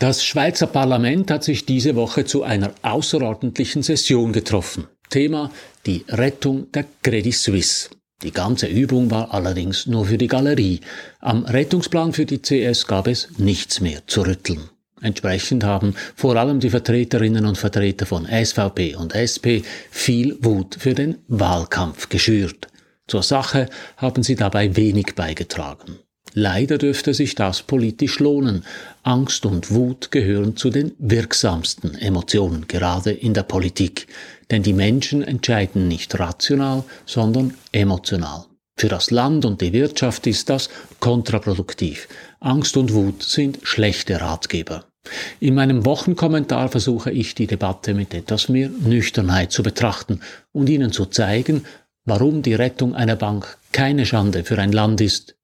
Das Schweizer Parlament hat sich diese Woche zu einer außerordentlichen Session getroffen. Thema die Rettung der Credit Suisse. Die ganze Übung war allerdings nur für die Galerie. Am Rettungsplan für die CS gab es nichts mehr zu rütteln. Entsprechend haben vor allem die Vertreterinnen und Vertreter von SVP und SP viel Wut für den Wahlkampf geschürt. Zur Sache haben sie dabei wenig beigetragen. Leider dürfte sich das politisch lohnen. Angst und Wut gehören zu den wirksamsten Emotionen, gerade in der Politik. Denn die Menschen entscheiden nicht rational, sondern emotional. Für das Land und die Wirtschaft ist das kontraproduktiv. Angst und Wut sind schlechte Ratgeber. In meinem Wochenkommentar versuche ich die Debatte mit etwas mehr Nüchternheit zu betrachten und Ihnen zu zeigen, warum die Rettung einer Bank keine Schande für ein Land ist,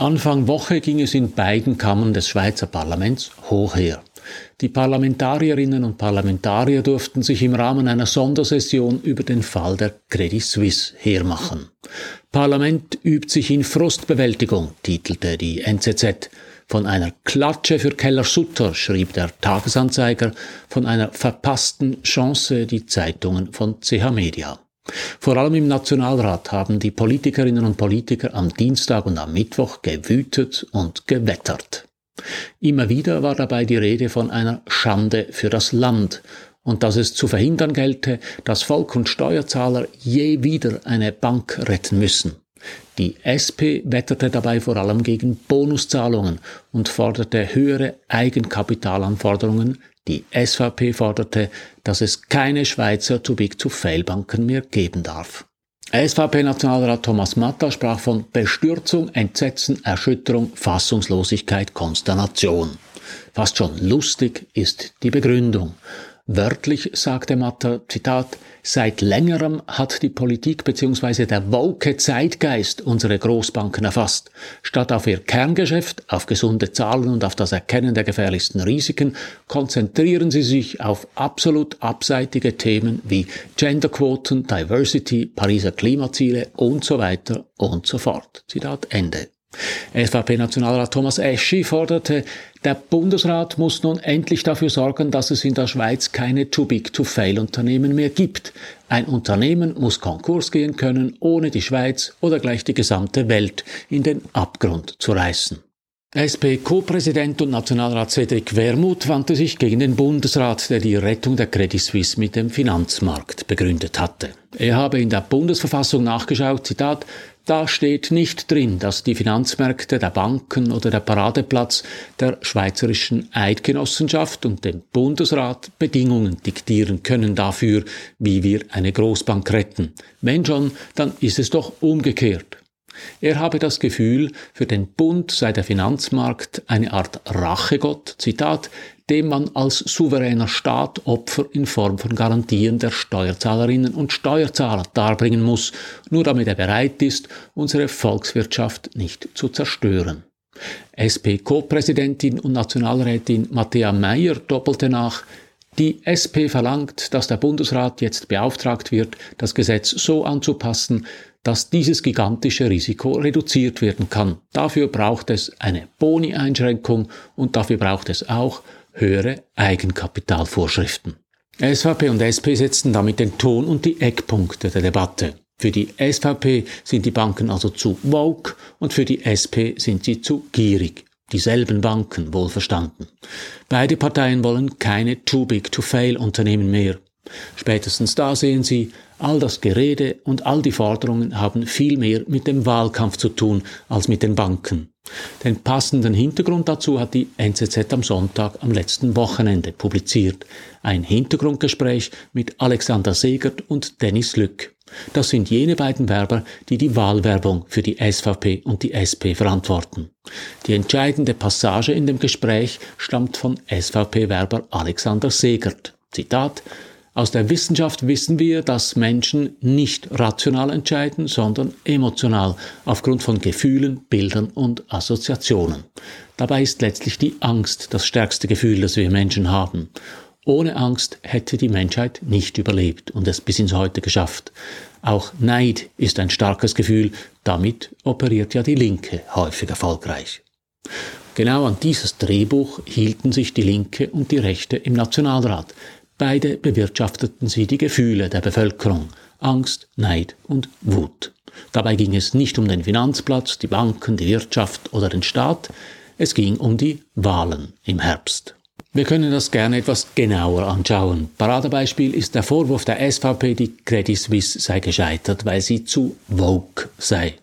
Anfang Woche ging es in beiden Kammern des Schweizer Parlaments hoch her. Die Parlamentarierinnen und Parlamentarier durften sich im Rahmen einer Sondersession über den Fall der Credit Suisse hermachen. Parlament übt sich in Frustbewältigung, titelte die NZZ. Von einer Klatsche für Keller Sutter schrieb der Tagesanzeiger, von einer verpassten Chance die Zeitungen von CH Media. Vor allem im Nationalrat haben die Politikerinnen und Politiker am Dienstag und am Mittwoch gewütet und gewettert. Immer wieder war dabei die Rede von einer Schande für das Land und dass es zu verhindern gelte, dass Volk und Steuerzahler je wieder eine Bank retten müssen. Die SP wetterte dabei vor allem gegen Bonuszahlungen und forderte höhere Eigenkapitalanforderungen die SVP forderte, dass es keine Schweizer Too Big to Fail Banken mehr geben darf. SVP-Nationalrat Thomas Matta sprach von Bestürzung, Entsetzen, Erschütterung, Fassungslosigkeit, Konsternation. Fast schon lustig ist die Begründung. Wörtlich sagte Matter, Zitat, seit längerem hat die Politik bzw. der woke Zeitgeist unsere Großbanken erfasst. Statt auf ihr Kerngeschäft, auf gesunde Zahlen und auf das Erkennen der gefährlichsten Risiken, konzentrieren sie sich auf absolut abseitige Themen wie Genderquoten, Diversity, Pariser Klimaziele und so weiter und so fort. Zitat Ende. SVP-Nationalrat Thomas Eschi forderte, der Bundesrat muss nun endlich dafür sorgen, dass es in der Schweiz keine Too-Big-to-Fail-Unternehmen mehr gibt. Ein Unternehmen muss Konkurs gehen können, ohne die Schweiz oder gleich die gesamte Welt in den Abgrund zu reißen. SP-Co-Präsident und Nationalrat Cedric Wermuth wandte sich gegen den Bundesrat, der die Rettung der Credit Suisse mit dem Finanzmarkt begründet hatte. Er habe in der Bundesverfassung nachgeschaut, Zitat, da steht nicht drin, dass die Finanzmärkte der Banken oder der Paradeplatz der Schweizerischen Eidgenossenschaft und dem Bundesrat Bedingungen diktieren können dafür, wie wir eine Großbank retten. Wenn schon, dann ist es doch umgekehrt. Er habe das Gefühl, für den Bund sei der Finanzmarkt eine Art Rachegott, Zitat, dem man als souveräner Staat Opfer in Form von Garantien der Steuerzahlerinnen und Steuerzahler darbringen muss, nur damit er bereit ist, unsere Volkswirtschaft nicht zu zerstören. SP-Co-Präsidentin und Nationalrätin Matthäa Meyer doppelte nach, die SP verlangt, dass der Bundesrat jetzt beauftragt wird, das Gesetz so anzupassen, dass dieses gigantische Risiko reduziert werden kann. Dafür braucht es eine Boni-Einschränkung und dafür braucht es auch höhere Eigenkapitalvorschriften. SVP und SP setzten damit den Ton und die Eckpunkte der Debatte. Für die SVP sind die Banken also zu woke und für die SP sind sie zu gierig. Dieselben Banken, wohlverstanden. Beide Parteien wollen keine too big to fail Unternehmen mehr. Spätestens da sehen Sie, all das Gerede und all die Forderungen haben viel mehr mit dem Wahlkampf zu tun als mit den Banken. Den passenden Hintergrund dazu hat die NZZ am Sonntag am letzten Wochenende publiziert. Ein Hintergrundgespräch mit Alexander Segert und Dennis Lück. Das sind jene beiden Werber, die die Wahlwerbung für die SVP und die SP verantworten. Die entscheidende Passage in dem Gespräch stammt von SVP-Werber Alexander Segert. Zitat aus der Wissenschaft wissen wir, dass Menschen nicht rational entscheiden, sondern emotional, aufgrund von Gefühlen, Bildern und Assoziationen. Dabei ist letztlich die Angst das stärkste Gefühl, das wir Menschen haben. Ohne Angst hätte die Menschheit nicht überlebt und es bis ins Heute geschafft. Auch Neid ist ein starkes Gefühl, damit operiert ja die Linke häufig erfolgreich. Genau an dieses Drehbuch hielten sich die Linke und die Rechte im Nationalrat. Beide bewirtschafteten sie die Gefühle der Bevölkerung, Angst, Neid und Wut. Dabei ging es nicht um den Finanzplatz, die Banken, die Wirtschaft oder den Staat, es ging um die Wahlen im Herbst. Wir können das gerne etwas genauer anschauen. Paradebeispiel ist der Vorwurf der SVP, die Credit Suisse sei gescheitert, weil sie zu woke sei.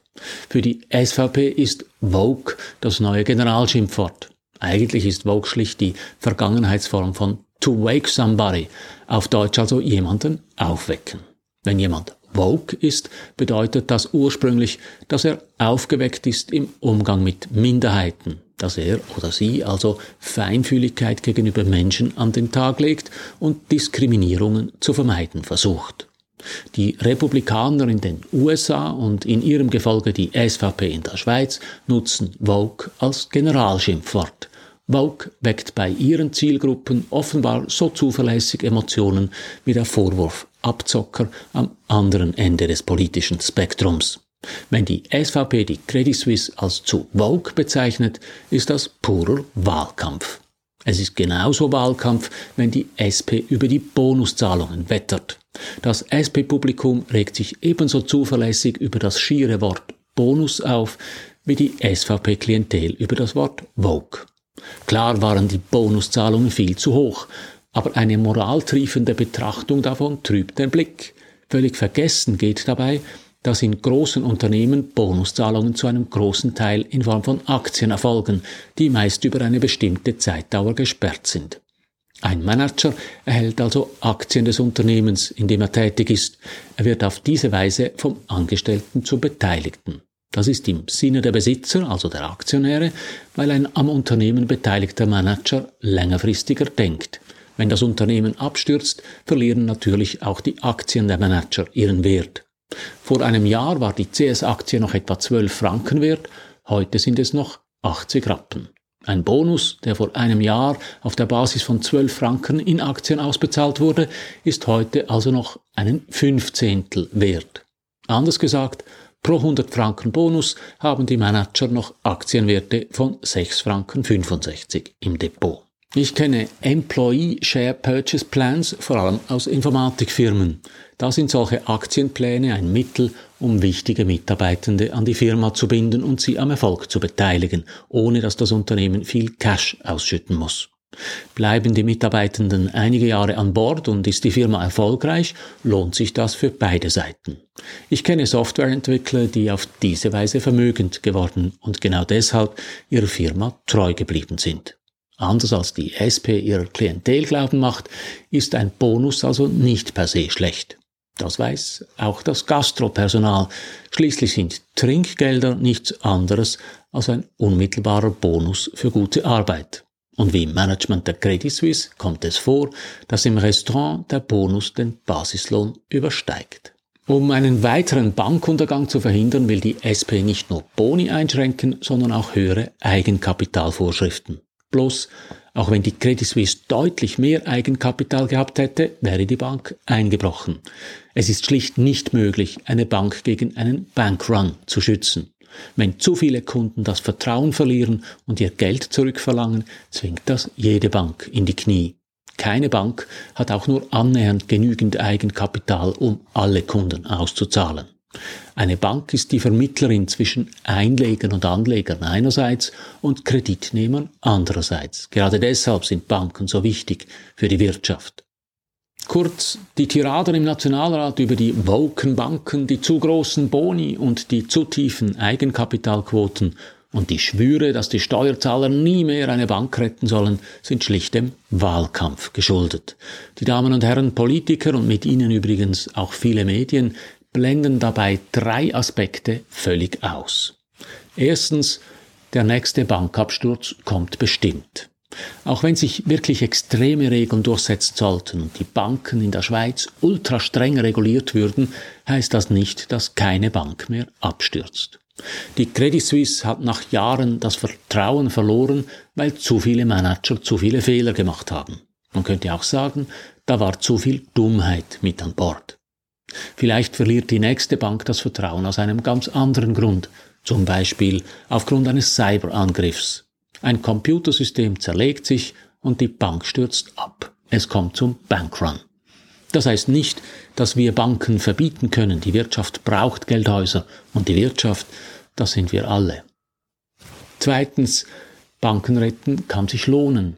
Für die SVP ist woke das neue Generalschimpfwort. Eigentlich ist woke schlicht die Vergangenheitsform von to wake somebody, auf Deutsch also jemanden aufwecken. Wenn jemand woke ist, bedeutet das ursprünglich, dass er aufgeweckt ist im Umgang mit Minderheiten, dass er oder sie also Feinfühligkeit gegenüber Menschen an den Tag legt und Diskriminierungen zu vermeiden versucht. Die Republikaner in den USA und in ihrem Gefolge die SVP in der Schweiz nutzen Vogue als Generalschimpfwort. Vogue weckt bei ihren Zielgruppen offenbar so zuverlässig Emotionen wie der Vorwurf Abzocker am anderen Ende des politischen Spektrums. Wenn die SVP die Credit Suisse als zu Vogue bezeichnet, ist das purer Wahlkampf. Es ist genauso Wahlkampf, wenn die SP über die Bonuszahlungen wettert. Das SP-Publikum regt sich ebenso zuverlässig über das schiere Wort Bonus auf, wie die SVP-Klientel über das Wort Vogue. Klar waren die Bonuszahlungen viel zu hoch, aber eine moraltriefende Betrachtung davon trübt den Blick. Völlig vergessen geht dabei, dass in großen Unternehmen Bonuszahlungen zu einem großen Teil in Form von Aktien erfolgen, die meist über eine bestimmte Zeitdauer gesperrt sind. Ein Manager erhält also Aktien des Unternehmens, in dem er tätig ist. Er wird auf diese Weise vom Angestellten zum Beteiligten. Das ist im Sinne der Besitzer, also der Aktionäre, weil ein am Unternehmen beteiligter Manager längerfristiger denkt. Wenn das Unternehmen abstürzt, verlieren natürlich auch die Aktien der Manager ihren Wert. Vor einem Jahr war die CS-Aktie noch etwa 12 Franken wert, heute sind es noch 80 Rappen. Ein Bonus, der vor einem Jahr auf der Basis von 12 Franken in Aktien ausbezahlt wurde, ist heute also noch einen Fünfzehntel wert. Anders gesagt, pro 100 Franken Bonus haben die Manager noch Aktienwerte von 6 Franken 65 im Depot. Ich kenne Employee Share Purchase Plans vor allem aus Informatikfirmen. Da sind solche Aktienpläne ein Mittel, um wichtige Mitarbeitende an die Firma zu binden und sie am Erfolg zu beteiligen, ohne dass das Unternehmen viel Cash ausschütten muss. Bleiben die Mitarbeitenden einige Jahre an Bord und ist die Firma erfolgreich, lohnt sich das für beide Seiten. Ich kenne Softwareentwickler, die auf diese Weise vermögend geworden und genau deshalb ihrer Firma treu geblieben sind. Anders als die SP ihrer Klientel glauben macht, ist ein Bonus also nicht per se schlecht. Das weiß auch das Gastropersonal. Schließlich sind Trinkgelder nichts anderes als ein unmittelbarer Bonus für gute Arbeit. Und wie im Management der Credit Suisse kommt es vor, dass im Restaurant der Bonus den Basislohn übersteigt. Um einen weiteren Bankuntergang zu verhindern, will die SP nicht nur Boni einschränken, sondern auch höhere Eigenkapitalvorschriften. Bloß, auch wenn die Credit Suisse deutlich mehr Eigenkapital gehabt hätte, wäre die Bank eingebrochen. Es ist schlicht nicht möglich, eine Bank gegen einen Bankrun zu schützen. Wenn zu viele Kunden das Vertrauen verlieren und ihr Geld zurückverlangen, zwingt das jede Bank in die Knie. Keine Bank hat auch nur annähernd genügend Eigenkapital, um alle Kunden auszuzahlen. Eine Bank ist die Vermittlerin zwischen Einlegern und Anlegern einerseits und Kreditnehmern andererseits. Gerade deshalb sind Banken so wichtig für die Wirtschaft. Kurz, die Tiraden im Nationalrat über die woken Banken, die zu großen Boni und die zu tiefen Eigenkapitalquoten und die Schwüre, dass die Steuerzahler nie mehr eine Bank retten sollen, sind schlicht dem Wahlkampf geschuldet. Die Damen und Herren Politiker und mit ihnen übrigens auch viele Medien blenden dabei drei Aspekte völlig aus. Erstens, der nächste Bankabsturz kommt bestimmt. Auch wenn sich wirklich extreme Regeln durchsetzen sollten und die Banken in der Schweiz ultra streng reguliert würden, heißt das nicht, dass keine Bank mehr abstürzt. Die Credit Suisse hat nach Jahren das Vertrauen verloren, weil zu viele Manager zu viele Fehler gemacht haben. Man könnte auch sagen, da war zu viel Dummheit mit an Bord. Vielleicht verliert die nächste Bank das Vertrauen aus einem ganz anderen Grund, zum Beispiel aufgrund eines Cyberangriffs. Ein Computersystem zerlegt sich und die Bank stürzt ab. Es kommt zum Bankrun. Das heißt nicht, dass wir Banken verbieten können. Die Wirtschaft braucht Geldhäuser und die Wirtschaft, das sind wir alle. Zweitens, Banken retten kann sich lohnen.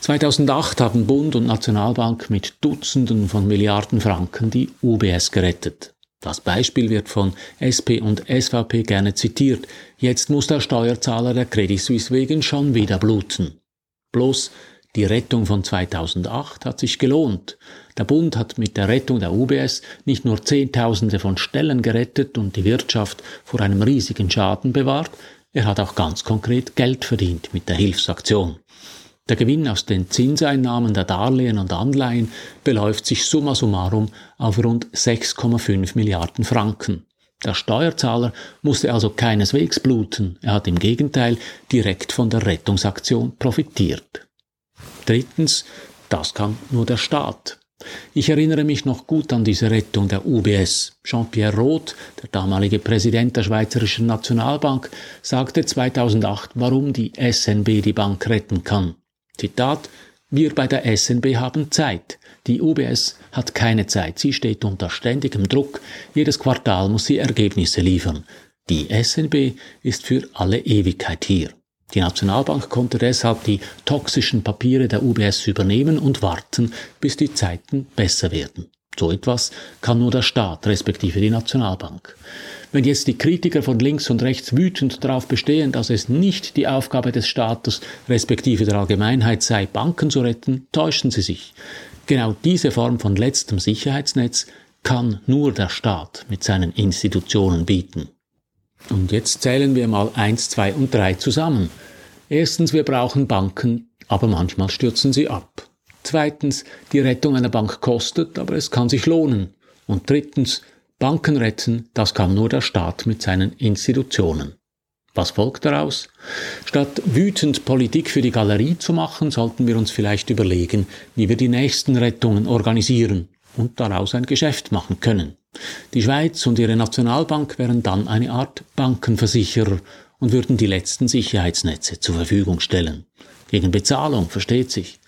2008 haben Bund und Nationalbank mit Dutzenden von Milliarden Franken die UBS gerettet. Das Beispiel wird von SP und SVP gerne zitiert. Jetzt muss der Steuerzahler der Credit Suisse wegen schon wieder bluten. Bloß die Rettung von 2008 hat sich gelohnt. Der Bund hat mit der Rettung der UBS nicht nur Zehntausende von Stellen gerettet und die Wirtschaft vor einem riesigen Schaden bewahrt, er hat auch ganz konkret Geld verdient mit der Hilfsaktion. Der Gewinn aus den Zinseinnahmen der Darlehen und Anleihen beläuft sich summa summarum auf rund 6,5 Milliarden Franken. Der Steuerzahler musste also keineswegs bluten, er hat im Gegenteil direkt von der Rettungsaktion profitiert. Drittens, das kann nur der Staat. Ich erinnere mich noch gut an diese Rettung der UBS. Jean-Pierre Roth, der damalige Präsident der Schweizerischen Nationalbank, sagte 2008, warum die SNB die Bank retten kann. Zitat, wir bei der SNB haben Zeit. Die UBS hat keine Zeit. Sie steht unter ständigem Druck. Jedes Quartal muss sie Ergebnisse liefern. Die SNB ist für alle Ewigkeit hier. Die Nationalbank konnte deshalb die toxischen Papiere der UBS übernehmen und warten, bis die Zeiten besser werden. So etwas kann nur der Staat, respektive die Nationalbank. Wenn jetzt die Kritiker von links und rechts wütend darauf bestehen, dass es nicht die Aufgabe des Staates, respektive der Allgemeinheit sei, Banken zu retten, täuschen sie sich. Genau diese Form von letztem Sicherheitsnetz kann nur der Staat mit seinen Institutionen bieten. Und jetzt zählen wir mal eins, zwei und drei zusammen. Erstens, wir brauchen Banken, aber manchmal stürzen sie ab. Zweitens, die Rettung einer Bank kostet, aber es kann sich lohnen. Und drittens, Banken retten, das kann nur der Staat mit seinen Institutionen. Was folgt daraus? Statt wütend Politik für die Galerie zu machen, sollten wir uns vielleicht überlegen, wie wir die nächsten Rettungen organisieren und daraus ein Geschäft machen können. Die Schweiz und ihre Nationalbank wären dann eine Art Bankenversicherer und würden die letzten Sicherheitsnetze zur Verfügung stellen. Gegen Bezahlung, versteht sich.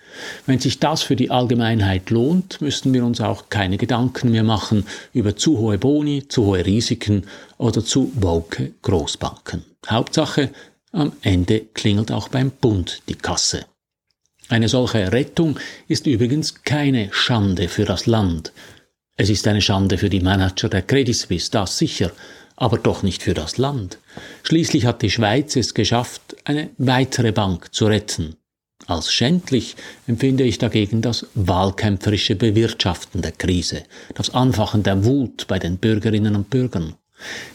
Wenn sich das für die Allgemeinheit lohnt, müssten wir uns auch keine Gedanken mehr machen über zu hohe Boni, zu hohe Risiken oder zu woke Großbanken. Hauptsache, am Ende klingelt auch beim Bund die Kasse. Eine solche Rettung ist übrigens keine Schande für das Land. Es ist eine Schande für die Manager der Credit Suisse, das sicher, aber doch nicht für das Land. Schließlich hat die Schweiz es geschafft, eine weitere Bank zu retten. Als schändlich empfinde ich dagegen das wahlkämpferische Bewirtschaften der Krise, das Anfachen der Wut bei den Bürgerinnen und Bürgern.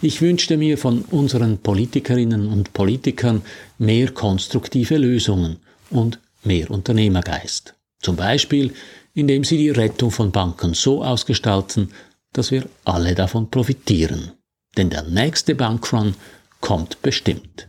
Ich wünschte mir von unseren Politikerinnen und Politikern mehr konstruktive Lösungen und mehr Unternehmergeist. Zum Beispiel, indem sie die Rettung von Banken so ausgestalten, dass wir alle davon profitieren. Denn der nächste Bankrun kommt bestimmt.